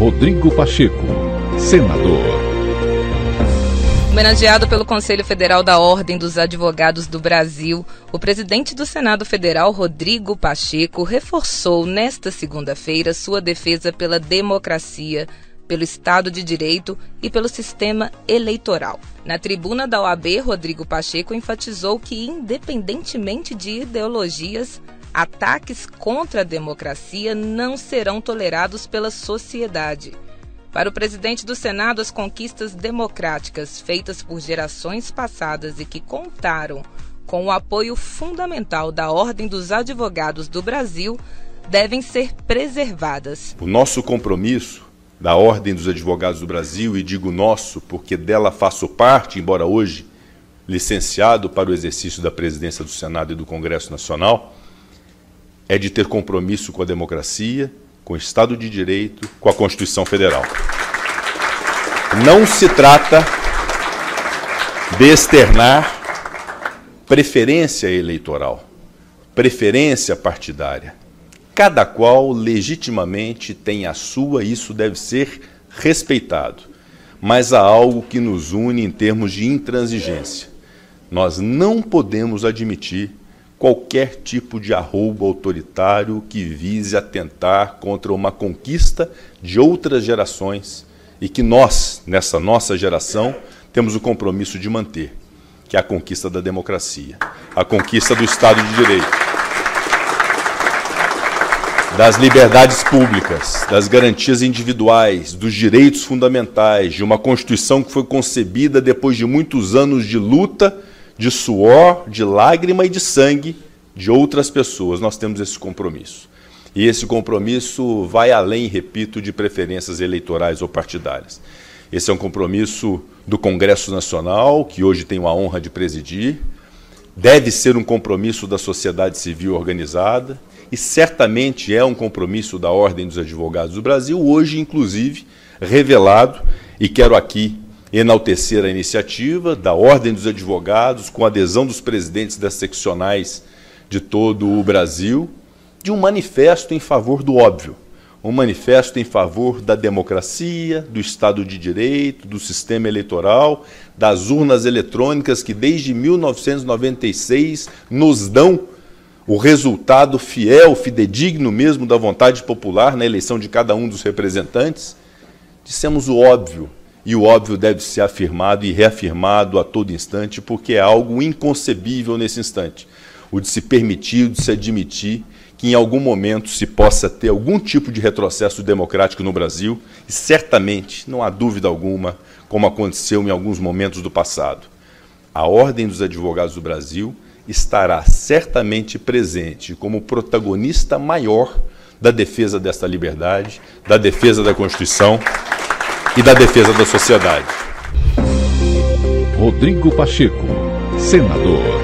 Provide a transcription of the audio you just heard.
Rodrigo Pacheco, senador. Homenageado pelo Conselho Federal da Ordem dos Advogados do Brasil, o presidente do Senado Federal, Rodrigo Pacheco, reforçou nesta segunda-feira sua defesa pela democracia, pelo Estado de Direito e pelo sistema eleitoral. Na tribuna da OAB, Rodrigo Pacheco enfatizou que, independentemente de ideologias, Ataques contra a democracia não serão tolerados pela sociedade. Para o presidente do Senado, as conquistas democráticas feitas por gerações passadas e que contaram com o apoio fundamental da Ordem dos Advogados do Brasil devem ser preservadas. O nosso compromisso da Ordem dos Advogados do Brasil, e digo nosso porque dela faço parte, embora hoje licenciado para o exercício da presidência do Senado e do Congresso Nacional, é de ter compromisso com a democracia, com o Estado de Direito, com a Constituição Federal. Não se trata de externar preferência eleitoral, preferência partidária. Cada qual legitimamente tem a sua, e isso deve ser respeitado. Mas há algo que nos une em termos de intransigência. Nós não podemos admitir qualquer tipo de arroubo autoritário que vise atentar contra uma conquista de outras gerações e que nós, nessa nossa geração, temos o compromisso de manter, que é a conquista da democracia, a conquista do Estado de Direito, das liberdades públicas, das garantias individuais, dos direitos fundamentais, de uma Constituição que foi concebida depois de muitos anos de luta de suor, de lágrima e de sangue de outras pessoas. Nós temos esse compromisso. E esse compromisso vai além, repito, de preferências eleitorais ou partidárias. Esse é um compromisso do Congresso Nacional, que hoje tenho a honra de presidir. Deve ser um compromisso da sociedade civil organizada e certamente é um compromisso da Ordem dos Advogados do Brasil, hoje, inclusive, revelado, e quero aqui enaltecer a iniciativa da Ordem dos Advogados, com adesão dos presidentes das seccionais de todo o Brasil, de um manifesto em favor do óbvio, um manifesto em favor da democracia, do Estado de Direito, do sistema eleitoral, das urnas eletrônicas que desde 1996 nos dão o resultado fiel, fidedigno mesmo da vontade popular na eleição de cada um dos representantes. Dissemos o óbvio, e o óbvio deve ser afirmado e reafirmado a todo instante, porque é algo inconcebível nesse instante. O de se permitir, o de se admitir que em algum momento se possa ter algum tipo de retrocesso democrático no Brasil, e certamente, não há dúvida alguma, como aconteceu em alguns momentos do passado. A Ordem dos Advogados do Brasil estará certamente presente como protagonista maior da defesa desta liberdade, da defesa da Constituição e da defesa da sociedade. Rodrigo Pacheco, senador.